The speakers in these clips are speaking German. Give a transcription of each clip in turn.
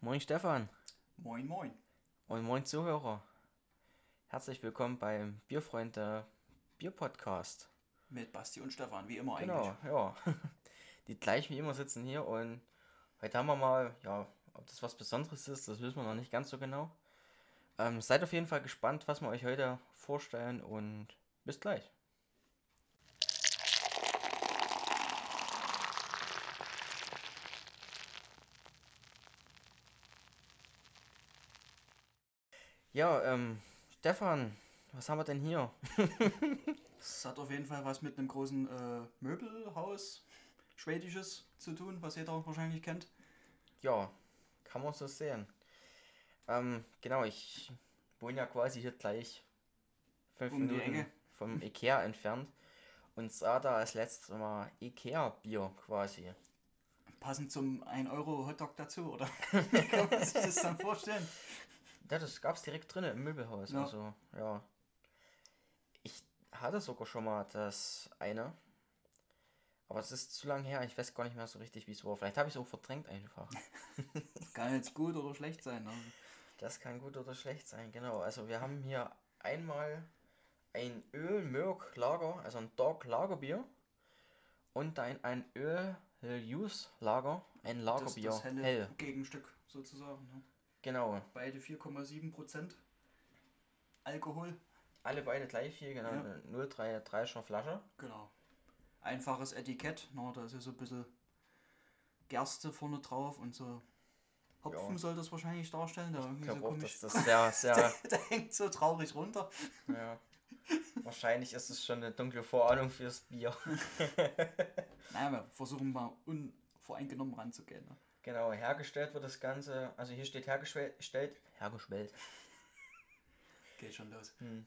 Moin Stefan Moin, moin. und moin Zuhörer. Herzlich willkommen beim Bierfreunde Bierpodcast. Mit Basti und Stefan, wie immer Genau, eigentlich. ja. Die gleich wie immer sitzen hier und heute haben wir mal, ja, ob das was Besonderes ist, das wissen wir noch nicht ganz so genau. Ähm, seid auf jeden Fall gespannt, was wir euch heute vorstellen und bis gleich. Ja, ähm, Stefan, was haben wir denn hier? Es hat auf jeden Fall was mit einem großen äh, Möbelhaus, schwedisches, zu tun, was jeder wahrscheinlich kennt. Ja, kann man so sehen. Ähm, genau, ich wohne ja quasi hier gleich fünf Um Minuten vom Ikea entfernt und sah da als letztes Mal Ikea-Bier quasi. Passend zum 1-Euro-Hotdog dazu, oder? Wie kann man sich das dann vorstellen? Ja, das gab's direkt drinnen im Möbelhaus. Ja. Also, ja. Ich hatte sogar schon mal das eine. Aber es ist zu lang her, ich weiß gar nicht mehr so richtig, wie es war. Vielleicht habe ich es auch verdrängt einfach. Kann jetzt gut oder schlecht sein. Also. Das kann gut oder schlecht sein, genau. Also wir haben hier einmal ein Öl-Mörk-Lager, also ein Dog-Lagerbier und ein, ein Öl-Use-Lager, ein Das, Lagerbier, das helle hell. Gegenstück sozusagen. Ne? Genau, Beide 4,7% Alkohol. alle beide gleich viel, genau, Ja. eine 033er Flasche. Genau. Einfaches Etikett. Na, da ist ja so ein bisschen Gerste vorne drauf und so Hopfen Ja. soll das wahrscheinlich darstellen. Der, Ich glaube so auch, dass das sehr, sehr, der hängt so traurig runter. ja. Wahrscheinlich ist es schon eine dunkle Vorahnung fürs Bier. Naja, wir versuchen mal unvoreingenommen ranzugehen. Ne? Genau, hergestellt wird das Ganze, also hier steht hergestellt, hergestellt, Geht schon los. Hm.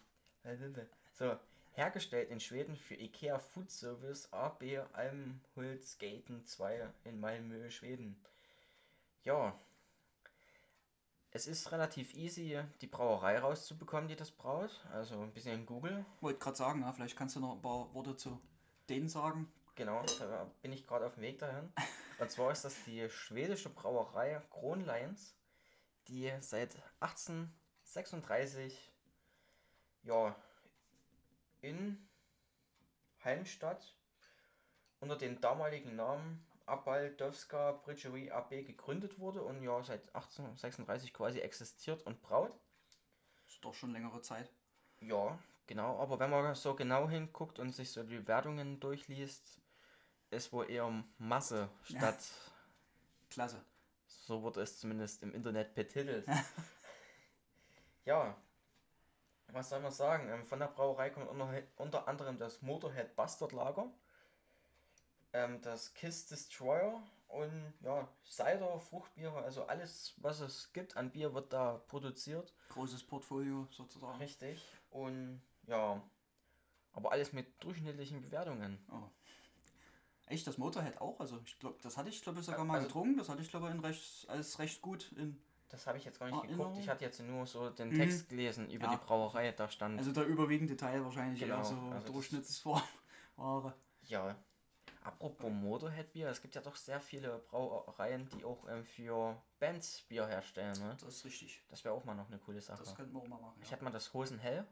So, hergestellt in Schweden für IKEA Food Service AB Almhults Gaten 2 in Malmö, Schweden. Ja, es ist relativ easy, die Brauerei rauszubekommen, die das braut. Also ein bisschen in Google. Wollte gerade sagen, ja, vielleicht kannst du noch ein paar Worte zu denen sagen. Genau, da bin ich gerade auf dem Weg dahin. Und zwar ist das die schwedische Brauerei Kronleins, die seit 1836 ja, in Halmstadt unter dem damaligen Namen Abaldowska Bridgery AB gegründet wurde und ja seit 1836 quasi existiert und braut. Ist doch schon längere Zeit. Ja, genau, aber wenn man so genau hinguckt und sich so die Wertungen durchliest, ist wohl eher Masse statt, Klasse. so wurde es zumindest im Internet betitelt. ja, was soll man sagen? Ähm, Von der Brauerei kommt unter, anderem das Motorhead Bastard Lager, ähm, das Kiss Destroyer und ja, Cider, Fruchtbiere, also alles, was es gibt an Bier, wird da produziert. Großes Portfolio sozusagen. Richtig. Und ja, aber alles mit durchschnittlichen Bewertungen. Oh. Echt, das Motorhead auch? Also ich glaube, das hatte ich glaube ich sogar mal Also- getrunken. Das hatte ich glaube ich recht, als recht gut in. Das habe ich jetzt gar nicht Ah, geguckt. Erinnerung? Ich hatte jetzt nur so den Mhm. Text gelesen über Ja. die Brauerei. Da stand. Also der überwiegende Teil wahrscheinlich Genau, eher so also Durchschnittsware. ja. Apropos Motorhead Bier, es gibt ja doch sehr viele Brauereien, die auch ähm, für Bands Bier herstellen. Ne? Das ist richtig. Das wäre auch mal noch eine coole Sache. Das könnten wir auch mal machen. Ich Ja. hatte mal das Hosenhell.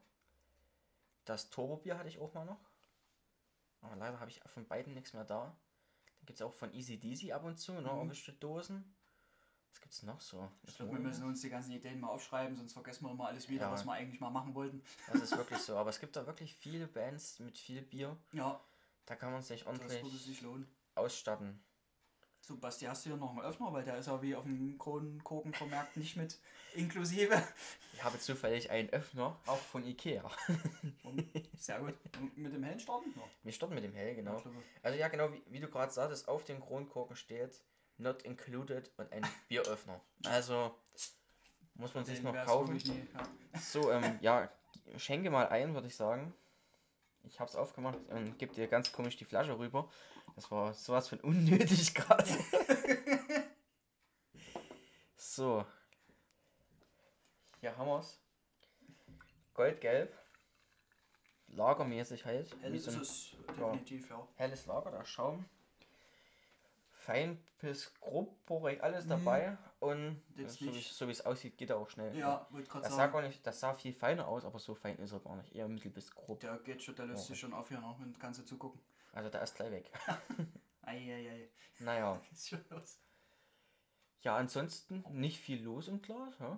Das Turbo-Bier hatte ich auch mal noch. Aber leider habe ich von beiden nichts mehr da. Dann gibt es auch von Easy Deasy ab und zu, ne? Mhm. Dosen. Was gibt's noch so? Ich glaube, wir müssen uns die ganzen Ideen mal aufschreiben, sonst vergessen wir immer alles wieder, Ja. was wir eigentlich mal machen wollten. Das ist wirklich so. Aber es gibt da wirklich viele Bands mit viel Bier. Ja, Da kann man sich ordentlich sich ausstatten. So, Basti, hast du hier noch einen Öffner? Weil der ist ja wie auf dem Kronenkorken vermerkt nicht mit inklusive. Ich habe zufällig einen Öffner, auch von Ikea. Und, sehr gut. Und mit dem hellen starten? Ja. Wir starten mit dem Hell, genau. Also ja, genau, wie, wie du gerade sagtest, auf dem Kronkorken steht Not included und ein Bieröffner. Also muss man sich noch kaufen. nie, ja. So, ähm, ja, schenke mal ein, würde ich sagen. Ich hab's aufgemacht und gebe dir ganz komisch die Flasche rüber. Das war sowas von unnötig gerade. so. Hier haben wir's. Goldgelb. Lagermäßig halt. Hell ist so ein es definitiv, ja. helles Lager, da Schaum. Fein bis grobporig, alles Mhm. dabei. und Jetzt so wie nicht. so wie es aussieht, geht er auch schnell. Ja, wollte gerade Das sah sagen. gar nicht, das sah viel feiner aus, aber so fein ist er gar nicht. Eher mittel bis grob. Der geht schon, der löst sich schon auf hier noch und kannst du zugucken. Also der ist gleich weg. Eieiei. naja. Ist schon los. Ja, ansonsten nicht viel los im Glas, ja?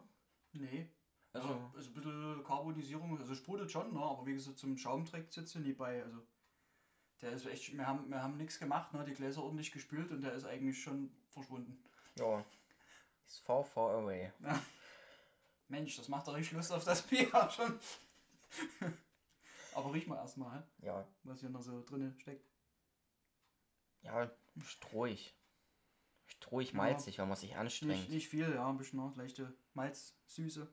Nee. Also- Also, also ein bisschen Carbonisierung, also sprudelt schon, ne? aber wie gesagt, zum Schaum trägt jetzt nie bei. Also der ist echt, wir haben, wir haben nichts gemacht, ne? die Gläser ordentlich gespült und der ist eigentlich schon verschwunden. Ja. Ist far, far away. Mensch, das macht doch richtig Lust auf das Bier schon. Aber riech mal erstmal? Ja. was hier noch so drin steckt. Ja, strohig. Strohig Ja. malzig, wenn man sich Nicht, anstrengt. nicht viel, ja, ein bisschen noch leichte Malzsüße.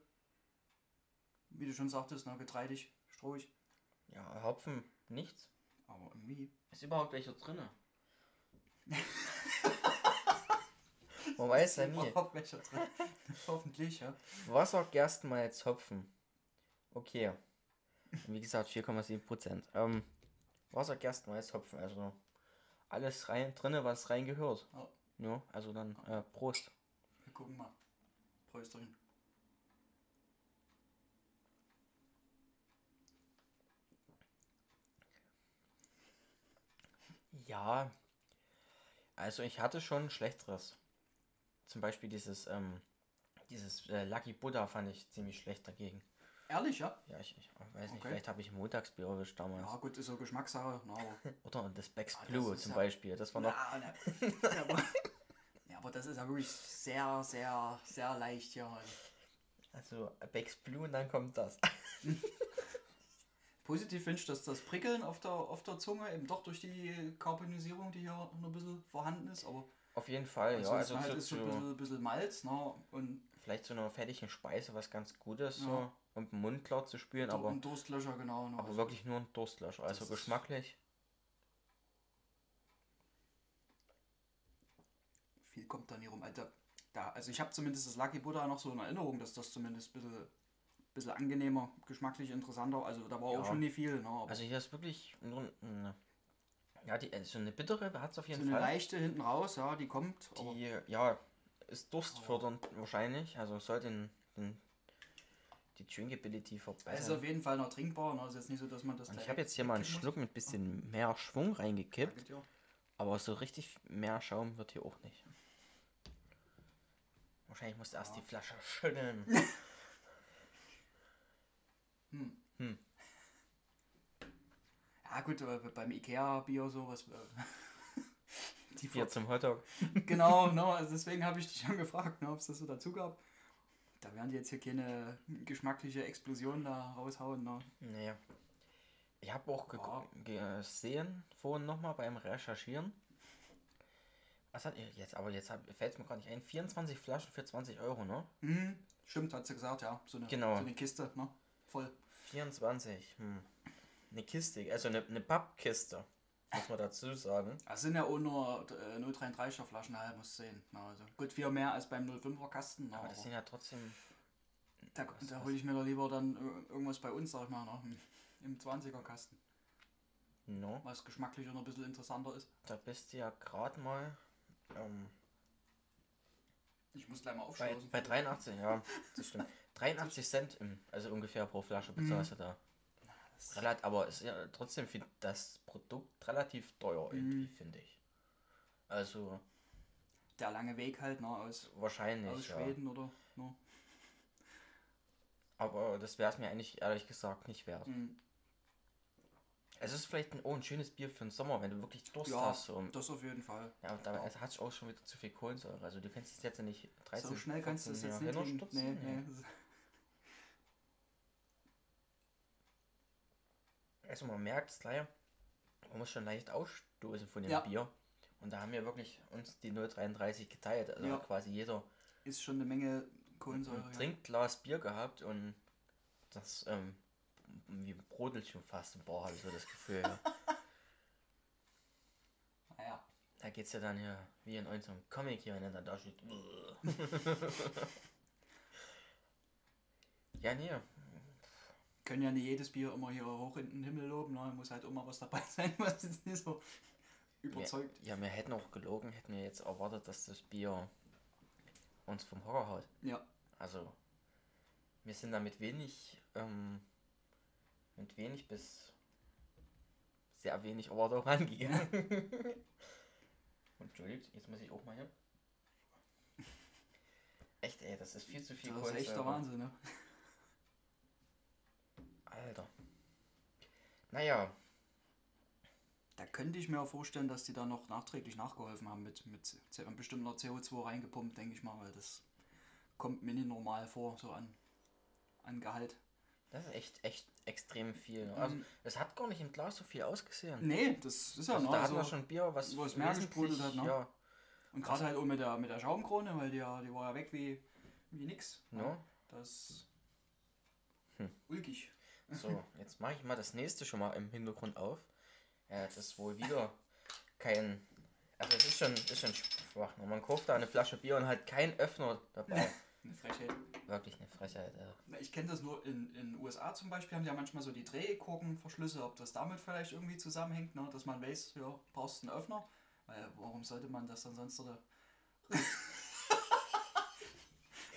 Wie du schon sagtest, ne? getreidig, strohig. Ja, Hopfen, nichts. Aber irgendwie. Ist überhaupt welcher drinne? Man weiß ja nie. Überhaupt welcher drin. Hoffentlich, ja. Wasser, Gerstenmalz, Hopfen. Okay. Wie gesagt, 4,7 Prozent. Ähm, Wasser, Gerstenmalz, Hopfen. Also alles rein drinne, was reingehört. Ja. Ja, also dann äh, Prost. Wir gucken mal. Prösterchen. Ja. Also ich hatte schon schlechteres. Zum Beispiel dieses, ähm, dieses äh, Lucky Buddha fand ich ziemlich schlecht dagegen. Ehrlich, ja? Ja, ich, ich weiß nicht, Okay. vielleicht habe ich Montagsbier erwischt damals. Ja, gut, ist so Geschmackssache. Na, aber, Oder das Becks Ah, das Blue ist zum ja- Beispiel. Das war noch. na, na, ja, aber, ja, aber das ist ja wirklich sehr, sehr, sehr leicht hier. Also. Also Becks Blue und dann kommt das. Positiv finde ich, dass das Prickeln auf der, auf der Zunge eben doch durch die Carbonisierung, die hier noch ein bisschen vorhanden ist, aber Auf jeden Fall, ja. ansonsten Also halt zu, ist so ein zu bisschen, bisschen Malz, ne? Und, vielleicht zu einer fertigen Speise was ganz Gutes, Ja. so, um den Mund klar zu spülen, aber, und Durstlöscher, genau. Aber Also, wirklich nur ein Durstlöscher. Also geschmacklich. viel kommt da nie rum. Alter, da, also ich habe zumindest das Lucky Buddha noch so in Erinnerung, dass das zumindest ein bisschen, bisschen angenehmer, geschmacklich interessanter, also da war Ja. auch schon nicht viel. Ne? Also hier ist wirklich nur eine, ja, die, so eine bittere hat es auf so jeden eine Fall. leichte hinten raus, ja, die kommt. Die, ja, ist durstfördernd wahrscheinlich. Also soll den, den die Drinkability es ist verbessern. auf jeden Fall noch trinkbar. Ne? Ist jetzt nicht so, dass man das ich habe jetzt hier mal einen. Schluck mit bisschen mehr Schwung reingekippt, dir. aber so richtig mehr Schaum wird hier auch nicht. Wahrscheinlich musst du erst Ja. die Flasche schütteln. Hm. Hm. Ja gut, aber beim Ikea-Bier sowas. Äh, die Bier zum Hotdog. genau, ne? also deswegen habe ich dich schon gefragt, ne, ob es das so dazu gab. Da werden die jetzt hier keine geschmackliche Explosion da raushauen. Ne? Nee. Ich habe auch gegu- gesehen, vorhin nochmal beim Recherchieren. Was hat ihr jetzt? Aber jetzt fällt es mir gar nicht ein. 24 Flaschen für 20 Euro, ne? Hm, stimmt, hat sie gesagt, ja. So eine, Genau. so eine Kiste, ne? Voll. 24. Hm. Eine Kiste, also eine, eine Pappkiste. Muss man dazu sagen. Das sind ja auch nur äh, 0,33er Flaschen, halt, muss sehen. Na, also gut, viel mehr als beim 05er Kasten. Aber Aber das sind ja trotzdem. da da hole ich mir doch lieber dann irgendwas bei uns, sag ich mal, ne? im 20er Kasten. No. Was geschmacklicher noch ein bisschen interessanter ist. Da bist du ja gerade mal ähm, Ich muss gleich mal bei, aufstoßen. bei 83, ja, das stimmt. 83 Cent im, also ungefähr pro Flasche bezahlst du da. Das- Relat, aber ist ja trotzdem für das Produkt relativ teuer irgendwie, finde ich. Also Der lange Weg halt, ne? Aus, wahrscheinlich, aus ja. Schweden oder. Ne? Aber das wäre es mir eigentlich ehrlich gesagt nicht wert. Hm. Es ist vielleicht ein, oh, ein schönes Bier für den Sommer, wenn du wirklich Durst Ja, hast. So. das auf jeden Fall. Ja, aber dabei Ja. es hat auch schon wieder zu viel Kohlensäure. Also du kannst es jetzt ja nicht 13, so schnell kannst du 14 jetzt nicht. Nee, Ja. nee. Also man merkt es gleich, man muss schon leicht ausstoßen von dem Ja. Bier. Und da haben wir wirklich uns die 0,33 geteilt. Also Ja. quasi jeder Ist schon eine Menge Kohlensäure. ein. Trinkglas Bier gehabt und das ähm, wie brodelt schon fast im Bauch, habe ich so das Gefühl. ja. Naja. Da geht's ja dann hier wie in unserem Comic hier, wenn er dann da steht. ja, nee. Können ja nicht jedes Bier immer hier hoch in den Himmel loben. Ne? Muss halt immer was dabei sein, was jetzt nicht so überzeugt. Ja, wir hätten auch gelogen, hätten wir jetzt erwartet, dass das Bier uns vom Hocker haut. Ja. Also, wir sind da mit wenig, ähm, mit wenig bis sehr wenig Erwartung rangegangen. Und Entschuldigt, jetzt muss ich auch mal hier. Echt, ey, das ist viel zu viel Das ist echt der Kohlensäure. Wahnsinn, ne? Alter. Naja, Da könnte ich mir auch vorstellen, dass die da noch nachträglich nachgeholfen haben mit, mit bestimmt noch CO2 reingepumpt, denke ich mal, weil das kommt mir nicht normal vor, so an, an Gehalt. das ist echt, echt extrem viel. Also, Mhm. es hat gar nicht im Glas so viel ausgesehen. Nee, das ist ja Also, noch. da hatten wir Also, schon Bier, was wo es mehr gesprudelt hat, ne? Ja, und gerade halt auch mit der, mit der Schaumkrone, weil die, ja, die war ja weg wie, wie nix. ja. Das. Hm. Ulkig. So, jetzt mache ich mal das nächste schon mal im Hintergrund auf. Ja, das ist wohl wieder kein. Also es ist schon, ist schon schwach. ne? Man kauft da eine Flasche Bier und hat keinen Öffner dabei. Eine Frechheit. Wirklich eine Frechheit. Na, Ich kenne das nur in den USA zum Beispiel, haben die ja manchmal so die Drehkorkenverschlüsse, ob das damit vielleicht irgendwie zusammenhängt, ne? dass man weiß, ja, brauchst einen Öffner. Weil warum sollte man das dann sonst oder.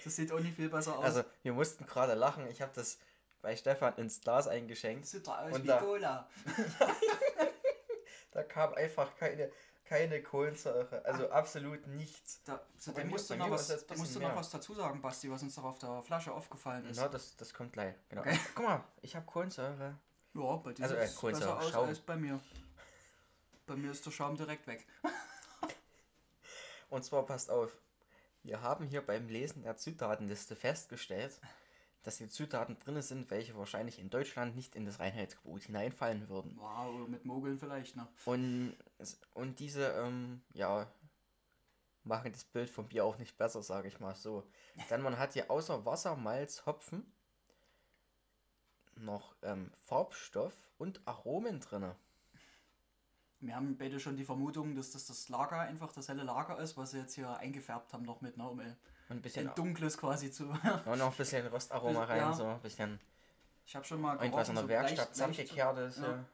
das sieht auch nicht viel besser aus. Also wir mussten gerade lachen. Ich habe das bei Stefan ins Glas eingeschenkt. sieht doch aus und wie da- Cola. Da kam einfach keine, keine Kohlensäure. Also absolut nichts. Da, so, da musst du, noch was, es da musst du noch was dazu sagen, Basti, was uns da auf der Flasche aufgefallen ist. Ja, das, das kommt gleich. Genau. Okay. Guck mal, ich habe Kohlensäure. Ja, bei dir Also, sieht äh, es Kohlensäure, besser aus Schaum. als bei mir. Bei mir ist der Schaum direkt weg. Und zwar passt auf, wir haben hier beim Lesen der Zutatenliste festgestellt, dass hier Zutaten drin sind, welche wahrscheinlich in Deutschland nicht in das Reinheitsgebot hineinfallen würden. Wow, mit Mogeln vielleicht, ne? Und, und diese, ähm, ja, machen das Bild vom Bier auch nicht besser, sage ich mal so. Denn man hat hier außer Wasser, Malz, Hopfen noch ähm, Farbstoff und Aromen drin. Wir haben beide schon die Vermutung, dass das das Lager einfach das helle Lager ist, was sie jetzt hier eingefärbt haben noch mit, ne? Ein Und ein bisschen, ein dunkles quasi zu. und noch ein bisschen Rostaroma rein, Ja. so ein bisschen Ich habe schon mal irgendwas in der so Werkstatt zusammengekehrt ist. ja. Ja.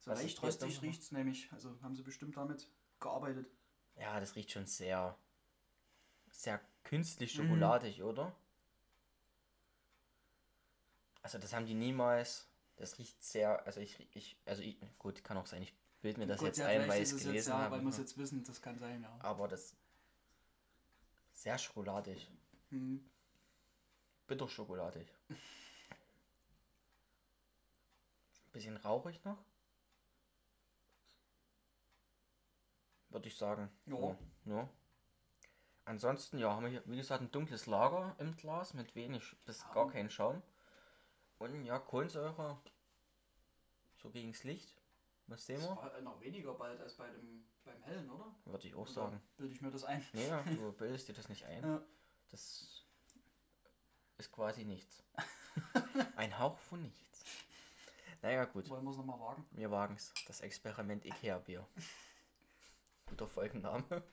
So Was leicht röstig riecht es nämlich. Also haben sie bestimmt damit gearbeitet. Ja, das riecht schon sehr, sehr künstlich Mhm. schokoladig, oder? Also das haben die niemals. Das riecht sehr, also ich, ich, also ich, gut, kann auch sein, ich bilde mir das Gut, jetzt ja, ein, weil ich es gelesen ja, habe. Weil wir es jetzt wissen, das kann sein, ja. Aber das sehr schokoladig, Hm. bitterschokoladig. Bisschen rauchig noch. Würde ich sagen. Ja. So, ja. Ansonsten, ja, haben wir hier, wie gesagt, ein dunkles Lager im Glas mit wenig bis gar kein Schaum. Und ja, Kohlensäure. So gegens Licht. Was sehen Das wir? war noch weniger bald als bei dem, beim Hellen, oder? Würde ich auch Oder sagen. Bilde ich mir das ein. Ja, du bildest dir das nicht ein. Ja. Das ist quasi nichts. Ein Hauch von nichts. Naja, gut. Wollen wir es nochmal wagen? Wir wagen es. Das Experiment Ikea-Bier. Guter Folgenname.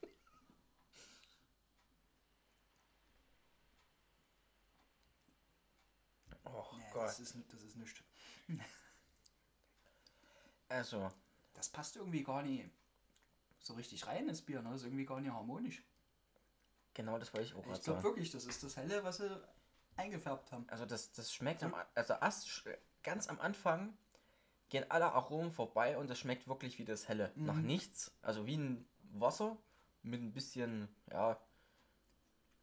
Oh Nee, Gott. das ist, das ist nichts. Also, Das passt irgendwie gar nicht so richtig rein ins Bier, ne? Das ist irgendwie gar nicht harmonisch. genau das wollte ich auch Ich gerade glaube sagen. wirklich, das ist das Helle, was sie eingefärbt haben. Also das, das schmeckt am, also erst ganz am Anfang gehen alle Aromen vorbei und das schmeckt wirklich wie das helle. Nach Mhm. nichts. Also wie ein Wasser mit ein bisschen, ja,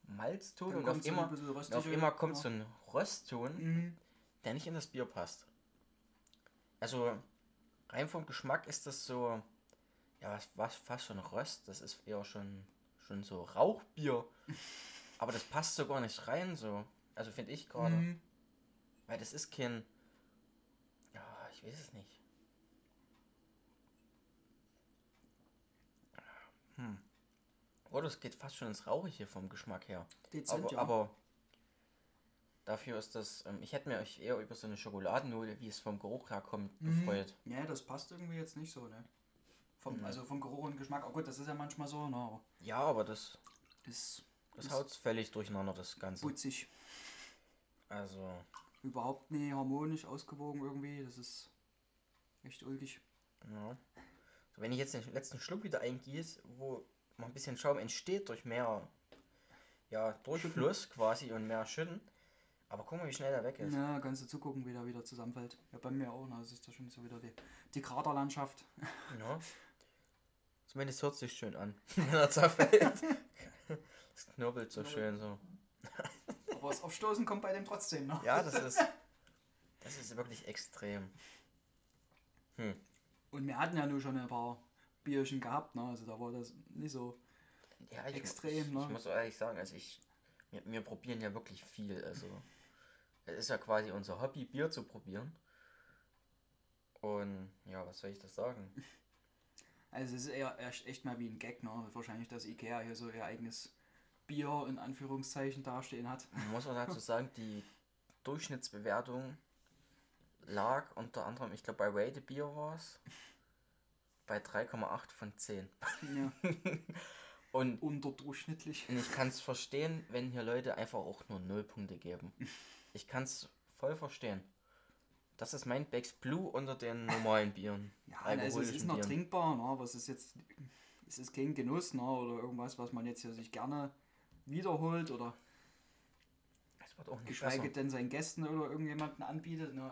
Malzton und auf immer, bisschen auf immer kommt ja. so ein Röstton, Mhm. der nicht in das Bier passt. Also rein vom Geschmack ist das so, ja, was, fast schon Röst, das ist eher schon, schon so Rauchbier. Aber das passt so gar nicht rein, so. Also finde ich gerade. Mhm. Weil das ist kein. Ja, ich weiß es nicht. Hm. Oder es geht fast schon ins Rauchige vom Geschmack her. Dezent, Aber, ja. aber dafür ist das. Ähm, ich hätte mir euch eher über so eine Schokoladennote, wie es vom Geruch herkommt, Mhm. gefreut. Ja, das passt irgendwie jetzt nicht so, ne? Vom, Mhm. Also vom Geruch und Geschmack. Oh gut, das ist ja manchmal so, ne? Aber Ja, aber das, das das haut völlig durcheinander, das Ganze. putzig. Also, Überhaupt nie harmonisch ausgewogen irgendwie. Das ist echt ulkig. ja. So, wenn ich jetzt den letzten Schluck wieder eingieße, wo noch ein bisschen Schaum entsteht durch mehr ja, Durchfluss quasi und mehr schütten. Aber guck mal, wie schnell der weg ist. Ja, kannst du zugucken, wie der wieder zusammenfällt. Ja, bei mir auch. Ne? Das ist da schon so wieder die, die Kraterlandschaft. Ja. Zumindest hört sich schön an, wenn er zerfällt. Es knubbelt so schön so. Aber das Aufstoßen kommt bei dem trotzdem noch. Ja, das ist. Das ist wirklich extrem. Hm. Und wir hatten ja nur schon ein paar Bierchen gehabt, ne? Also da war das nicht so. Ja, ich, Extrem, ich, ne? ich muss ehrlich sagen, also ich. Wir, wir probieren ja wirklich viel. Also. Es ist ja quasi unser Hobby, Bier zu probieren. Und ja, was soll ich das sagen? Also es ist eher echt, echt mal wie ein Gag, ne? Wahrscheinlich, dass Ikea hier so ihr eigenes Bier in Anführungszeichen dastehen hat. Man muss auch dazu sagen, die Durchschnittsbewertung lag unter anderem, ich glaube bei Rate Bier war es, bei 3,8 von 10. Ja, Und unterdurchschnittlich. Und ich kann es verstehen, wenn hier Leute einfach auch nur Nullpunkte geben. Ich kann es voll verstehen. Das ist mein Becks Blue unter den normalen Bieren. Ja, also es ist noch Bieren. trinkbar, ne? aber es ist jetzt, es ist kein Genuss, ne? Oder irgendwas, was man jetzt hier sich gerne wiederholt oder Es wird auch nicht geschweige besser. denn seinen Gästen oder irgendjemanden anbietet. Ne?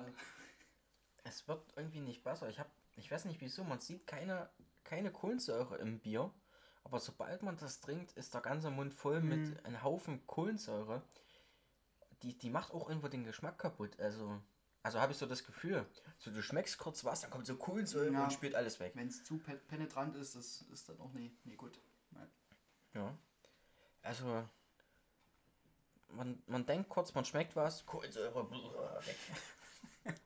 Es wird irgendwie nicht besser. Ich habe, ich weiß nicht wieso, man sieht keine, keine Kohlensäure im Bier. Aber sobald man das trinkt, ist der ganze Mund voll Mhm. mit einem Haufen Kohlensäure. Die, die macht auch irgendwo den Geschmack kaputt. Also, also habe ich so das Gefühl. So, du schmeckst kurz was, dann kommt so Kohlensäure Ja. und spült alles weg. Wenn es zu pe penetrant ist, das ist dann auch nie, nie gut. Nein. Ja. Also, man, man denkt kurz, man schmeckt was, Kohlensäure, bleh, weg. Das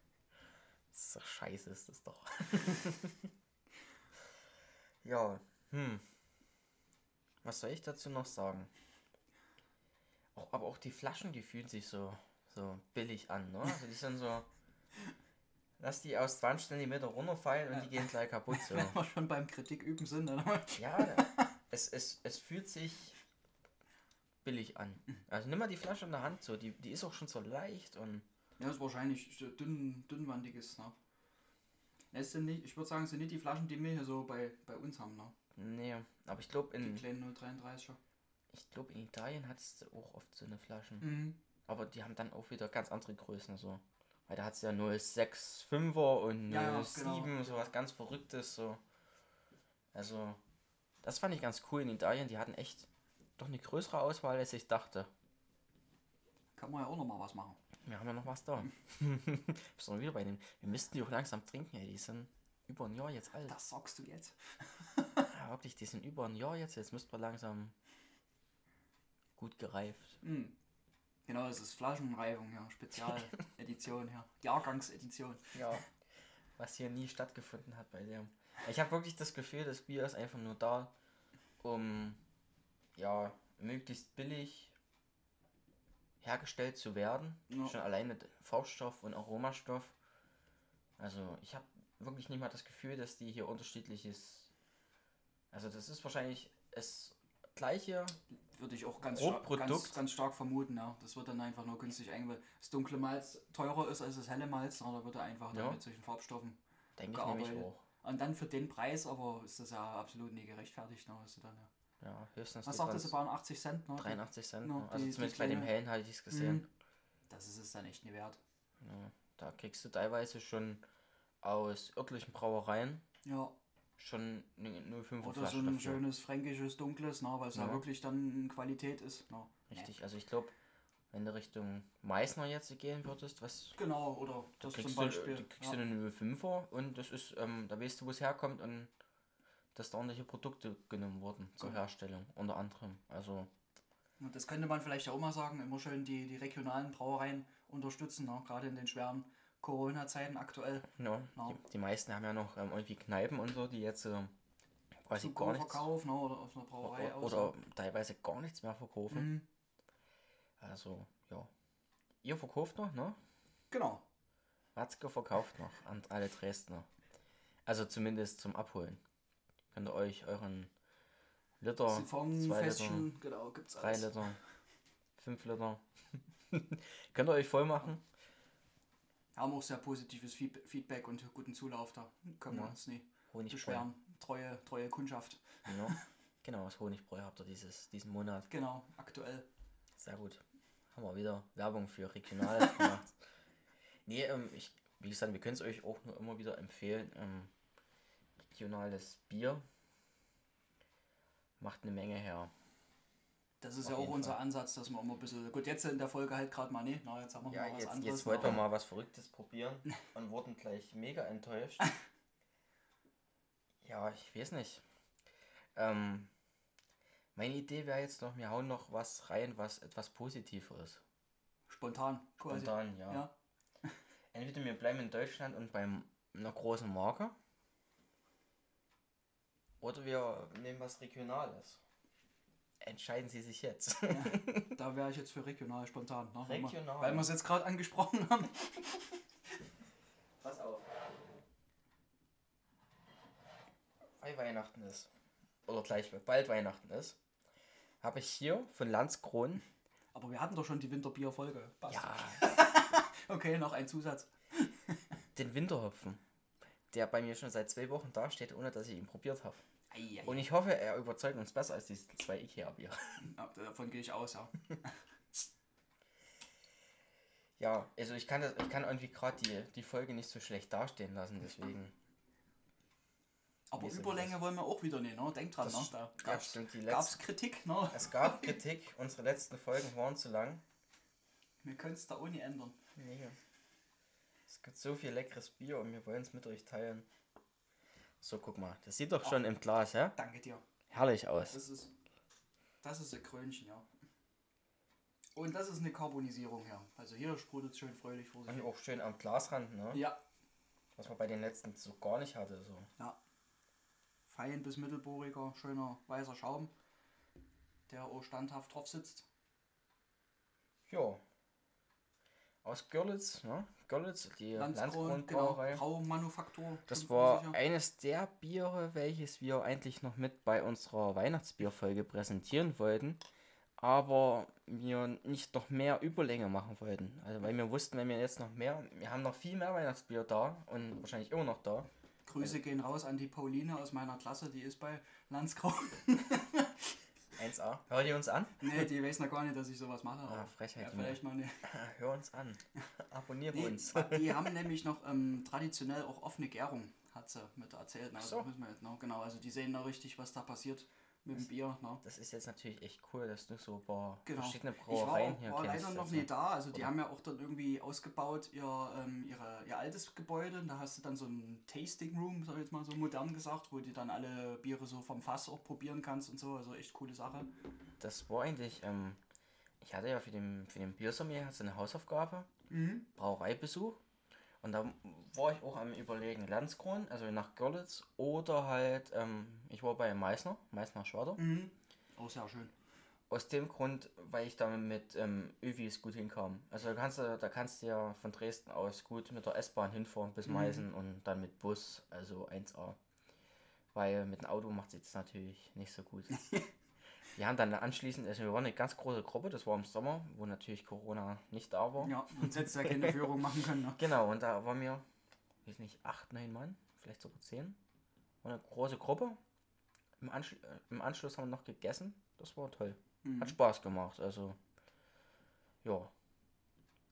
ist doch scheiße, ist das doch. ja, hm. Was soll ich dazu noch sagen? Auch, aber auch die Flaschen, die fühlen sich so, so billig an, ne? Also die sind so. Lass die aus 20 cm runterfallen und die gehen gleich kaputt so. Wenn wir schon beim Kritik üben sind, dann Ja, es, es, es fühlt sich billig an. Also nimm mal die Flasche in der Hand so, die, die ist auch schon so leicht und Ja, ist wahrscheinlich dünn, dünnwandiges, ne? Es sind nicht, ich würde sagen, es sind nicht die Flaschen, die wir hier so bei, bei uns haben, ne? nee, aber ich glaube Die in kleinen 033er. Ich glaube in Italien hat es auch oft so eine Flaschen, Mhm. aber die haben dann auch wieder ganz andere Größen so. Weil da hat es ja 065er und Ja, ja, 07, genau. so was ganz verrücktes so. Also das fand ich ganz cool in Italien, die hatten echt doch eine größere Auswahl, als ich dachte. Kann man ja auch noch mal was machen. Wir haben ja noch was da. Bist noch wieder bei den. Wir müssten die auch langsam trinken, ey. Die sind über ein Jahr jetzt alt. Das sagst du jetzt. Ja, wirklich, die sind über ein Jahr jetzt. Jetzt müssten wir langsam gut gereift. Mhm. Genau, das ist Flaschenreifung, ja. Spezialedition, ja. Jahrgangsedition. Ja. Was hier nie stattgefunden hat bei dem. Ich habe wirklich das Gefühl, das Bier ist einfach nur da, um ja, möglichst billig hergestellt zu werden. Ja. Schon alleine d- Farbstoff und Aromastoff. Also ich habe wirklich nicht mal das Gefühl, dass die hier unterschiedliches. Also das ist wahrscheinlich das gleiche. Würde ich auch ganz, star Brotprodukt. ganz, ganz stark vermuten, ja. Das wird dann einfach nur künstlich eingebaut. Das dunkle Malz teurer ist als das helle Malz, da wird er einfach dann Ja. mit solchen Farbstoffen. Denke ich Gearbeitet. auch. Und dann für den Preis, aber ist das ja absolut nie gerechtfertigt. Ne? Weißt du dann, ja. Ja, höchstens Was sagtest du, 20 waren 80 Cent? Ne? 83 Cent. Ja, ne? also die- zumindest die bei dem hellen hatte ich es gesehen. Mhm. Das ist es dann echt nicht wert. Ja, da kriegst du teilweise schon aus örtlichen Brauereien Ja, schon eine 05er oder so Flasche ein dafür. schönes fränkisches dunkles, ne? weil es ja. Ja. wirklich dann Qualität ist. Ne? Richtig, also ich glaube, wenn du Richtung Meißner jetzt gehen würdest, was Genau, oder da das zum du, Beispiel. du, kriegst ja. du eine 05er und das ist, ähm, da weißt du, wo es herkommt und dass da ordentliche Produkte genommen wurden zur Genau. Herstellung, unter anderem. Also, Und das könnte man vielleicht auch mal sagen, immer schön die, die regionalen Brauereien unterstützen, ne? gerade in den schweren Corona-Zeiten aktuell. ja, Ja. die, die meisten haben ja noch ähm, irgendwie Kneipen und so, die jetzt ähm, quasi Zum gar nichts Verkauf ne? oder auf einer Brauerei oder, oder teilweise gar nichts mehr verkaufen. Mhm. Also, ja. Ihr verkauft noch, ne? Genau. Watzke verkauft noch an alle Dresdner. Also zumindest zum Abholen. Könnt ihr euch euren Liter, zwei Liter, genau, gibt's drei alles. Liter, fünf Liter. Könnt ihr euch voll machen. Haben auch sehr positives Feed- Feedback und guten Zulauf da. Können wir Ja. uns nie Honigbräu. beschweren. Treue, treue Kundschaft. Ja. Genau, das Honigbräu habt ihr dieses, diesen Monat. Genau, aktuell. sehr gut. Haben wir wieder Werbung für regional gemacht. Nee, ähm, ich, wie gesagt, wir können es euch auch nur immer wieder empfehlen. Ähm, regionales Bier macht eine Menge her. Das ist Auf ja auch unser Fall. Ansatz, dass wir immer ein bisschen. Gut, jetzt in der Folge halt gerade mal nicht. Na, jetzt haben wir Ja, mal was jetzt, anderes. jetzt wollten wir mal was Verrücktes probieren und wurden gleich mega enttäuscht. ja, ich weiß nicht. Ähm, meine Idee wäre jetzt noch, wir hauen noch was rein, was etwas positiver ist. Spontan, quasi. Spontan, ja. Ja. Entweder wir bleiben in Deutschland und beim einer großen Marke. Oder wir nehmen was Regionales. Entscheiden Sie sich jetzt. Da wäre ich jetzt für regional spontan. Ne? Weil wir- Regional. Weil wir es jetzt gerade angesprochen haben. Pass auf. Weil Weihnachten ist. Oder gleich bald Weihnachten ist. Habe ich hier von Landskron. Aber wir hatten doch schon die Winterbier-Folge. Passt. Ja, Okay, noch ein Zusatz. den Winterhopfen. Der bei mir schon seit zwei Wochen dasteht, ohne dass ich ihn probiert habe. Ei, ei, Und ich hoffe, er überzeugt uns besser als diese zwei Ikea-Bier. Ja, davon gehe ich aus, ja. Ja, also ich kann das, ich kann irgendwie gerade die, die Folge nicht so schlecht dastehen lassen, deswegen. Aber denn Überlänge das? wollen wir auch wieder nicht, ne? Denk dran, Das ne? Da ja, die gab's letzten- Kritik, ne? Es gab Kritik, unsere letzten Folgen waren zu lang. Wir können es da ohne ändern. Nee. Es gibt so viel leckeres Bier und wir wollen es mit euch teilen. So, guck mal. Das sieht doch schon im Glas, ja? Danke dir. Herrlich aus. Das ist, das ist ein Krönchen, ja. Und das ist eine Karbonisierung, ja. Also hier sprudelt es schön fröhlich vor sich. Und auch schön am Glasrand, ne? Ja, Was man bei den letzten so gar nicht hatte. So. ja. Fein bis mittelbohriger, schöner weißer Schaum, der auch standhaft drauf sitzt. Ja. Aus Görlitz, ne? Görlitz, die Landskron, genau. Braumanufaktur. Das war sicher. eines der Biere, welches wir eigentlich noch mit bei unserer Weihnachtsbierfolge präsentieren wollten, aber wir nicht noch mehr Überlänge machen wollten. Also weil wir wussten, wenn wir jetzt noch mehr, wir haben noch viel mehr Weihnachtsbier da und wahrscheinlich immer noch da. Grüße gehen raus an die Pauline aus meiner Klasse, die ist bei Landskron. 1A. Hör die uns an? nee, die weiß noch gar nicht, dass ich sowas mache. Ah, Frechheit. ja, vielleicht mal eine. Hör uns an. Abonniere Nee, uns. die haben nämlich noch ähm, traditionell auch offene Gärung, hat sie mit erzählt. Na, So. müssen wir jetzt noch, genau. Also die sehen da richtig, was da passiert mit dem Bier. Ne? Das ist jetzt natürlich echt cool, dass du so ein paar Genau. verschiedene Ich war, Brauereien hier war kennst. leider noch also. nie da. Also die Oder? haben ja auch dann irgendwie ausgebaut ihr, ähm, ihre, ihr altes Gebäude. Da hast du dann so ein Tasting Room, sag ich jetzt mal so modern gesagt, wo du dann alle Biere so vom Fass auch probieren kannst und so. Also echt coole Sache. Das war eigentlich, ähm, ich hatte ja für den, für den Biersommelier so eine Hausaufgabe, Mhm. Brauereibesuch. Und da war ich auch am überlegen, Landskron, also nach Görlitz, oder halt, ähm, ich war bei Meißner, Meißner Schwader. Mhm. Auch sehr schön. Aus dem Grund, weil ich da mit ähm, Övis gut hinkam. Also da kannst du, da kannst du ja von Dresden aus gut mit der S-Bahn hinfahren bis Mhm. Meißen und dann mit Bus, also 1A. Weil mit dem Auto macht es jetzt natürlich nicht so gut. wir haben dann anschließend, also wir waren eine ganz große Gruppe, das war im Sommer, wo natürlich Corona nicht da war. Ja, und hättest ja keine Führung machen können. Ne? Genau, und da waren wir, weiß nicht, acht, neun Mann, vielleicht sogar zehn. War eine große Gruppe. Im, Anschl äh, Im Anschluss haben wir noch gegessen. Das war toll. Mhm. Hat Spaß gemacht. Also, ja.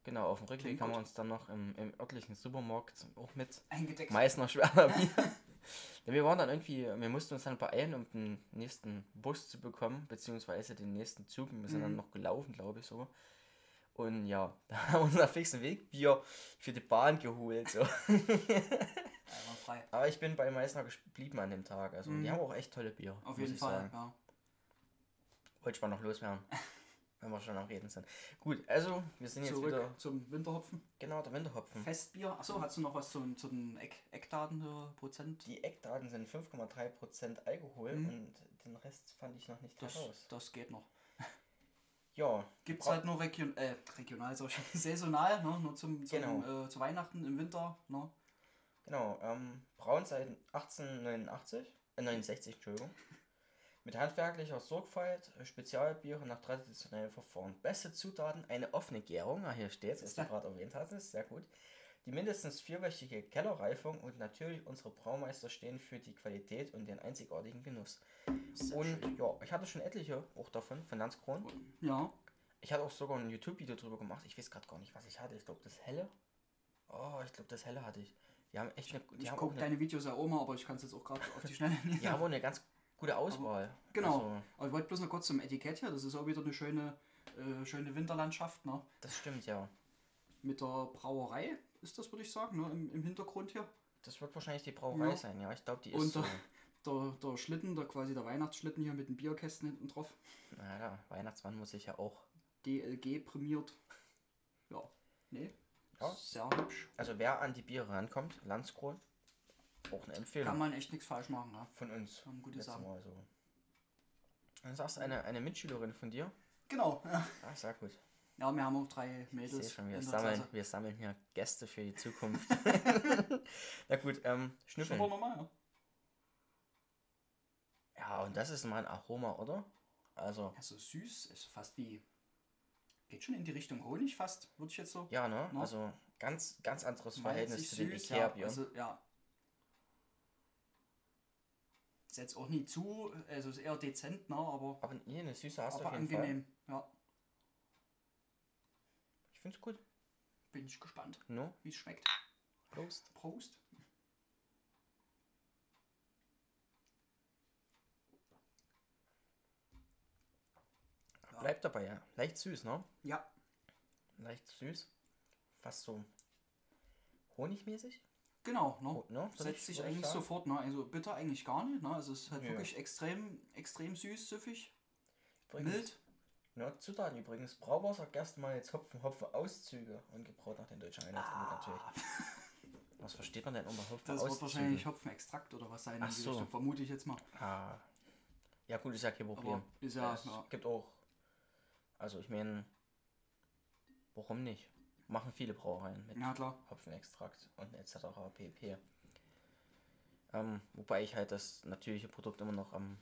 Genau, auf dem Rückweg haben wir uns dann noch im, im örtlichen Supermarkt auch mit. Meißner Schwerter Bier. Wir waren dann irgendwie, wir mussten uns dann beeilen, um den nächsten Bus zu bekommen, beziehungsweise den nächsten Zug. Wir sind dann Mhm. noch gelaufen, glaube ich sogar. Und ja, da haben wir uns auf fixen Weg Bier für die Bahn geholt. So. Aber ich bin bei Meißner geblieben an dem Tag. Also Mhm. die haben auch echt tolle Bier. Auf jeden Fall, sagen. ja. Wollte ich mal noch loswerden. wenn wir schon am Reden sind. Gut, also wir sind jetzt Zurück wieder. zum Winterhopfen. Genau, der Winterhopfen. Festbier. Achso, hast du noch was zu, zu den Eck, Eckdaten, äh, Prozent? Die Eckdaten sind 5,3% Alkohol Mhm. und den Rest fand ich noch nicht Das, heraus. das geht noch. Ja, Gibt es halt nur region, äh, regional, so saisonal, ne? nur zum, zum Genau. äh, zu Weihnachten im Winter. Ne? Genau, ähm, braun seit 1889, äh, 69, Entschuldigung. Mit handwerklicher Sorgfalt, äh, Spezialbiere nach traditionellen Verfahren. Beste Zutaten, eine offene Gärung, ah, hier steht es, was du gerade erwähnt hattest, sehr gut. Die mindestens vierwöchige Kellerreifung und natürlich unsere Braumeister stehen für die Qualität und den einzigartigen Genuss. Sehr und schön. ja, ich hatte schon etliche auch davon, von Landskron. Ja, Ich hatte auch sogar ein YouTube-Video drüber gemacht. Ich weiß gerade gar nicht, was ich hatte. Ich glaube, das Helle. Oh, ich glaube, das Helle hatte ich. Die haben echt eine. Die Ich gucke eine, deine Videos ja auch mal, aber ich kann es jetzt auch gerade auf die Schnelle nicht. die haben auch eine ganz gute Auswahl. Genau. Also, Aber ich wollte bloß noch kurz zum Etikett hier. Das ist auch wieder eine schöne, äh, schöne Winterlandschaft, ne? das stimmt, ja. Mit der Brauerei ist das, würde ich sagen, ne? Im, im Hintergrund hier. Das wird wahrscheinlich die Brauerei Ja. sein, ja. Ich glaube, die ist Und so. der, der, der Schlitten, der quasi der Weihnachtsschlitten hier mit den Bierkästen hinten drauf. Na ja, Weihnachtsmann muss ich ja auch. DLG prämiert. Ja, nee. Ja. Sehr hübsch. Also wer an die Biere rankommt, Landskron, auch eine Empfehlung Kann man echt nichts falsch machen, ne? von uns. Haben gute Sachen. Mal so. Dann sagst du eine, eine Mitschülerin von dir. Genau. Ja. Ah, sehr gut. ja, wir haben auch drei Ich sehe Mädels schon, wir sammeln, wir sammeln hier Gäste für die Zukunft. Na gut, ähm, Schnüffeln. Super normal, ja. Ja, und das ist mal ein Aroma, oder? Also, Ja, so süß, ist fast wie. Geht schon in die Richtung Honig fast, würde ich jetzt so. ja, ne? No. Also, ganz, ganz anderes Verhältnis zu den süß, ja, also, ja. Ist jetzt auch nie zu, also ist eher dezent, ne, aber, aber nee, eine Süße hast du auf jeden angenehm. Ja, Fall. Ich find's gut. bin ich gespannt, No? wie es schmeckt. Prost. Prost. Ja. Bleibt dabei, ja. Leicht süß, ne? Ja, Leicht süß. Fast so honigmäßig. Genau, ne? Ne? Setzt ich- sich eigentlich sagen. sofort, ne? Also bitter eigentlich gar nicht, ne? Also es ist halt Nö. wirklich extrem, extrem süß, süffig, Übrigens, mild. Ja, Zutaten übrigens. Brauwasser, Gerstenmalz, Hopfen, Hopfen-Auszüge und gebraut nach den deutschen Einheitsbrot natürlich. Was versteht man denn unter Das wird wahrscheinlich Hopfenextrakt oder was sein in Ach so. Richtung, vermute ich jetzt mal. Ah. Ja gut, ist ja kein Problem. Aber ist ja, es ja. gibt auch, also ich meine, warum nicht? Machen viele Brauereien mit Ja. Hopfenextrakt und etc. pp. Ähm, wobei ich halt das natürliche Produkt immer noch am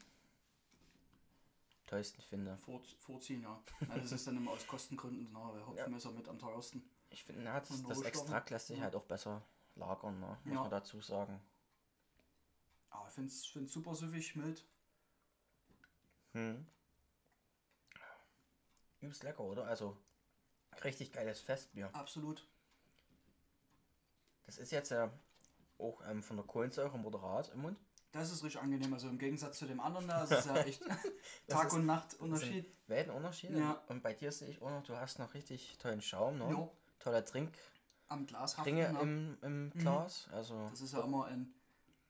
tollsten finde. Vor, vorziehen, ja. Also das ist dann immer aus Kostengründen, ne? weil Hopfen ist ja mit am teuersten. Ich finde, na, das, das. Extrakt lässt sich Ja. halt auch besser lagern, ne? muss Ja. man dazu sagen. Aber ich finde es super süffig, mild. Hm. Übelst lecker, oder? Also, richtig geiles Festbier. Absolut. Das ist jetzt ja auch ähm, von der Kohlensäure moderat im Mund. Das ist richtig angenehm. Also im Gegensatz zu dem anderen da, ist es ja echt Tag ist- und Nacht Das Unterschied. sind Weltenunterschiede. Ja. Und bei dir sehe ich auch noch, du hast noch richtig tollen Schaum, ne? Jo. Toller Trink, Am Glas ja. im, im Glas. Also, Das ist ja immer ein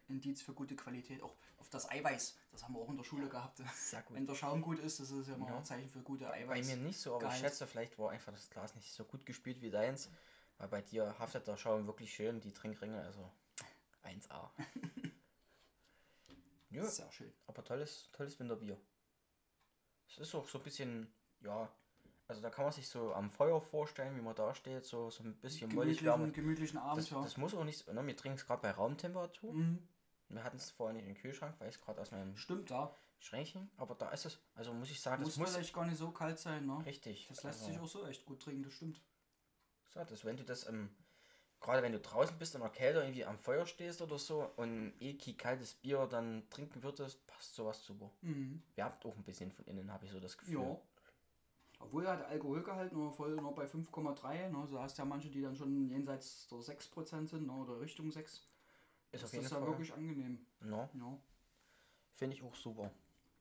Indiz für gute Qualität. Auch auf das Eiweiß. Das haben wir auch in der Schule gehabt. Wenn der Schaum gut ist, das ist ja immer Ja. ein Zeichen für gute Bei Eiweiß. mir nicht so, aber ich Gehalt. schätze, vielleicht war einfach das Glas nicht so gut gespielt wie deins. Weil bei dir haftet der Schaum wirklich schön, die Trinkringe, also 1A. ja, Sehr schön. aber tolles, tolles Winterbier. Es ist auch so ein bisschen, ja, also da kann man sich so am Feuer vorstellen, wie man da steht, so, so ein bisschen mollig Gemütlichen, wärme. gemütlichen Abend, Das, ja. das muss auch nicht, so- ne, wir trinken es gerade bei Raumtemperatur. Mhm. Wir hatten es vorher nicht im Kühlschrank, weil ich gerade aus meinem Stimmt, ja. Schränkchen, aber da ist es, also muss ich sagen, Muss das muss vielleicht gar nicht so kalt sein, ne? richtig. Das lässt also, sich auch so echt gut trinken, das stimmt. So, dass wenn du das im, gerade wenn du draußen bist in der Kälte irgendwie am Feuer stehst oder so und eh kein kaltes Bier dann trinken würdest, passt sowas super. Mhm. Wärmt auch ein bisschen von innen, habe ich so das Gefühl. Ja. Obwohl er hat Alkoholgehalt nur voll noch bei 5,3. Ne? So hast ja manche, die dann schon jenseits der 6% sind ne? oder Richtung 6. Ist Das ist jeden ja wirklich angenehm. No, Ja, Finde ich auch super.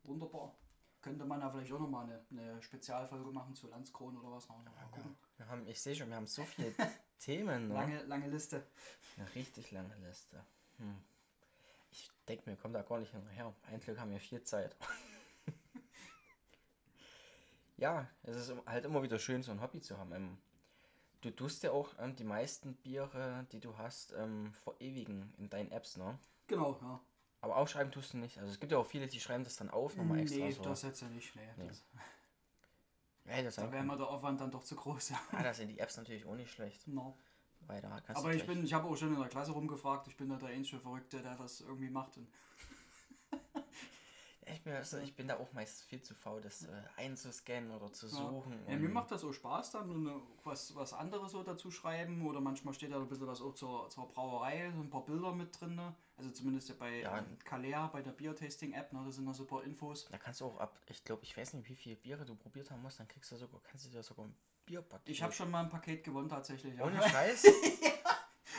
wunderbar. Könnte man ja vielleicht auch nochmal eine, eine Spezialfolge machen zu Landskron oder was. Noch, mal gucken. Wir haben, ich sehe schon, wir haben so viele Themen. Ne? Lange, lange Liste. Eine richtig lange Liste. Hm. Ich denke mir, kommt da gar nicht hinterher. Ein Glück haben wir viel Zeit. ja, es ist halt immer wieder schön, so ein Hobby zu haben. Du tust ja auch ähm, die meisten Biere, die du hast, ähm, verewigen in deinen Apps, ne? Genau, ja. Aber aufschreiben tust du nicht. Also es gibt ja auch viele, die schreiben das dann auf, nochmal extra nee, so. das jetzt ja nicht. Nee, Nee. Das, ja, das, da wäre mir der Aufwand dann doch zu groß. Ja. ah, da sind die Apps natürlich auch nicht schlecht. No. Weil da kannst Aber ich bin, ich habe auch schon in der Klasse rumgefragt. Ich bin da der einzige Verrückte, der das irgendwie macht. Und Ja, ich mir, also ich bin da auch meist viel zu faul, das äh, einzuscannen oder zu suchen. Ja, mir macht das so Spaß dann äh, was, was anderes so dazu schreiben oder manchmal steht da ein bisschen was auch zur, zur Brauerei, so ein paar Bilder mit drin. Ne? Also zumindest ja bei Ja. Kalea, bei der Biertasting-App, ne? da sind noch so ein paar Infos. Da kannst du auch ab, ich glaube, ich weiß nicht, wie viele Biere du probiert haben musst, dann kriegst du sogar, kannst du dir sogar ein Bierpaket. Ich habe schon mal ein Paket gewonnen tatsächlich. Ja. Ohne Scheiß?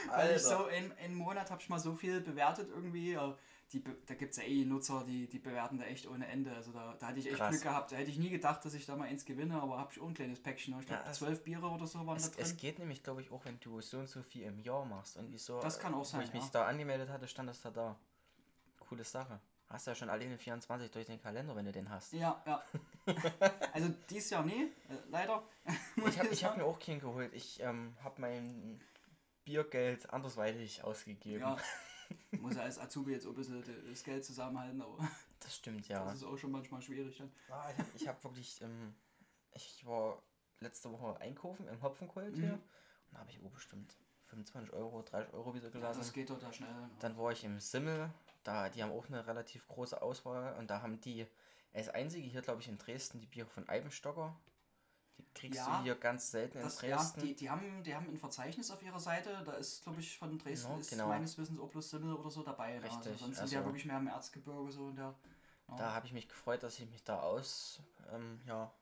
Weil ich so in einen Monat habe ich mal so viel bewertet irgendwie. äh, Die, da gibt es ja eh Nutzer, die, die bewerten da echt ohne Ende. Also da, da hatte ich echt Krass. Glück gehabt. Da hätte ich nie gedacht, dass ich da mal eins gewinne, aber habe ich auch ein kleines Päckchen. Ich glaube, Ja, zwölf Biere oder so waren Es, da drin. es geht nämlich, glaube ich, auch, wenn du so und so viel im Jahr machst. Und wieso, Das kann auch sein, Wo ich mich ja. da angemeldet hatte, stand das da da. Coole Sache. Hast ja schon alleine 24 durch den Kalender, wenn du den hast. Ja, ja. also dieses Jahr nee, äh, leider. Ich habe hab mir auch keinen geholt. Ich ähm, habe mein Biergeld andersweitig ausgegeben. Ja. Muss ja als Azubi jetzt auch ein bisschen das Geld zusammenhalten, aber Das stimmt, ja. das ist auch schon manchmal schwierig dann. Ah, ich habe hab wirklich, ähm, ich war letzte Woche einkaufen im Hopfenkult hier. Mhm. Und da habe ich oh, bestimmt 25 Euro, 30 Euro wieder Ja, gelassen. das geht total schnell. ne? Dann war ich im Simmel, da, die haben auch eine relativ große Auswahl und da haben die als einzige hier, glaube ich, in Dresden die Biere von Eibenstocker. Die kriegst Ja, du hier ganz selten in Das, ja, Dresden. die, die, haben, die haben ein Verzeichnis auf ihrer Seite, da ist, glaube ich, von Dresden Ja, ist genau. meines Wissens Opus Simmel oder so dabei. Richtig, Also sonst sind also- die ja wirklich mehr im Erzgebirge so in der. Ja. Da habe ich mich gefreut, dass ich mich da aus, ähm, ja,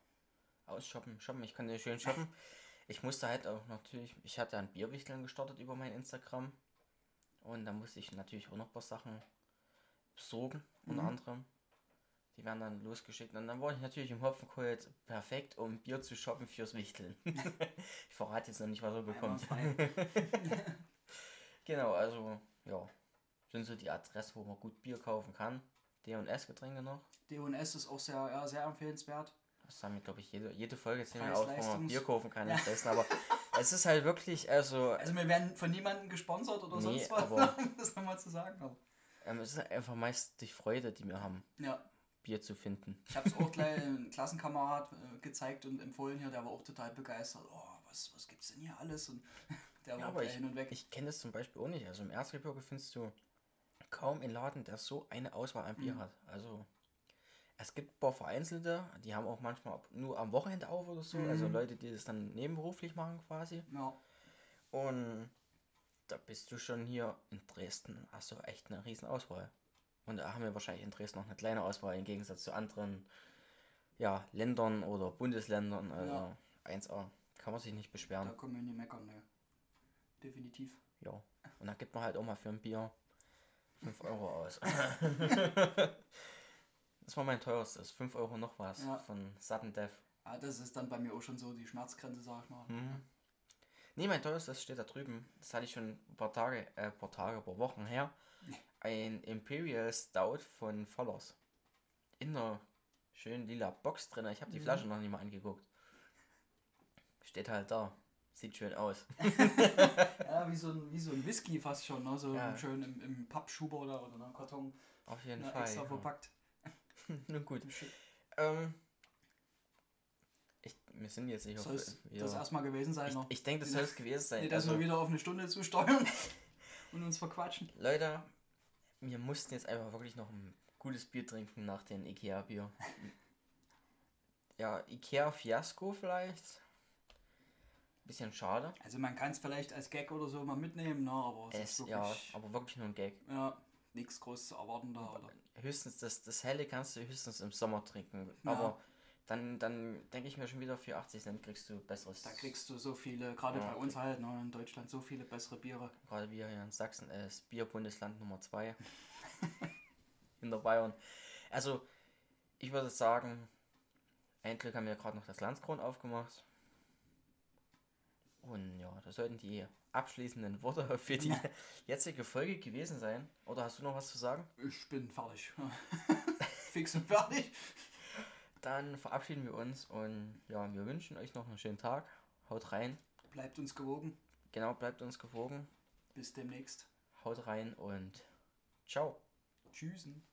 ausshoppen, shoppen. Ich konnte schön shoppen. Ich musste halt auch natürlich, ich hatte ein Bierwichteln gestartet über mein Instagram. Und da musste ich natürlich auch noch ein paar Sachen besorgen, unter Mhm. anderem. Die werden dann losgeschickt. Und dann war ich natürlich im Hopfenkult perfekt, um Bier zu shoppen fürs Wichteln. ich verrate jetzt noch nicht, was er bekommt. Genau, also, ja. Sind so die Adresse, wo man gut Bier kaufen kann. D&S-Getränke noch. D&S ist auch sehr, ja, sehr empfehlenswert. Das haben wir, glaube ich, jede, jede Folge zählen wir aus, wo man Bier kaufen kann Dresden. Aber es ist halt wirklich, also, Also wir werden von niemandem gesponsert oder Nee, sonst was, aber- um das nochmal zu sagen. Aber, ähm, es ist einfach meist die Freude, die wir haben, ja, Bier zu finden. ich habe es auch gleich einem Klassenkamerad äh, gezeigt und empfohlen hier, der war auch total begeistert. Oh, was, was gibt's denn hier alles? Und der war Ja, aber ich, hin und weg. ich kenne das zum Beispiel auch nicht. Also im Erzgebirge findest du kaum einen Laden, der so eine Auswahl an Bier Mhm. hat. Also es gibt ein paar vereinzelte, die haben auch manchmal nur am Wochenende auf oder so. Also Mhm. Leute, die das dann nebenberuflich machen quasi. Ja, Und da bist du schon hier in Dresden, hast du echt eine riesen Auswahl. Und da haben wir wahrscheinlich in Dresden noch eine kleine Auswahl im Gegensatz zu anderen ja, Ländern oder Bundesländern. Also Ja. 1A. Kann man sich nicht da beschweren. können wir nicht meckern, ne. Definitiv. Ja. Und dann gibt man halt auch mal für ein Bier 5 Euro aus. das war mein teuerstes. 5 Euro noch was Ja. von Sudden Death. Ja, das ist dann bei mir auch schon so die Schmerzgrenze, sag ich mal. Mhm. Nee, mein teuerstes steht da drüben. Das hatte ich schon ein paar Tage, äh, ein paar Tage, ein paar Wochen her. Ein Imperial Stout von Vollers. In einer schönen lila Box drin. Ich habe die Mhm. Flasche noch nicht mal angeguckt. Steht halt da. Sieht schön aus. Ja, wie so ein, wie so ein Whisky fast schon, ne? so Ja. schön im, im Pappschuber oder, oder einem Karton Auf jeden Fall. extra Ja. verpackt. Nun gut. Ähm, ich, wir sind jetzt nicht auf. Soll es wieder- das erstmal gewesen sein ich, noch? ich denke, das soll es gewesen sein. Nee, dass Also, wir wieder auf eine Stunde zusteuern und uns verquatschen. Leute, wir mussten jetzt einfach wirklich noch ein gutes Bier trinken nach dem Ikea-Bier. ja, Ikea-Fiasko vielleicht. Bisschen schade. Also man kann es vielleicht als Gag oder so mal mitnehmen, ne? aber es, Es, ist ja, wirklich aber wirklich nur ein Gag. ja, nichts groß zu erwarten da. Oder? Höchstens das, das Helle kannst du höchstens im Sommer trinken. Ja. Aber dann, dann denke ich mir schon wieder, für 80 Cent kriegst du besseres. Da kriegst du so viele, gerade Ja, bei uns halt, ne, in Deutschland, so viele bessere Biere. Gerade wir hier in Sachsen, äh, das Bierbundesland Nummer 2. in der Bayern. Also, ich würde sagen, ein Glück haben wir gerade noch das Landskron aufgemacht. Und ja, das sollten die abschließenden Worte für die jetzige Folge gewesen sein. Oder hast du noch was zu sagen? Ich bin fertig. Fix und fertig. Dann verabschieden wir uns und ja, wir wünschen euch noch einen schönen Tag. Haut rein. Bleibt uns gewogen. Genau, bleibt uns gewogen. Bis demnächst. Haut rein und ciao. Tschüssen.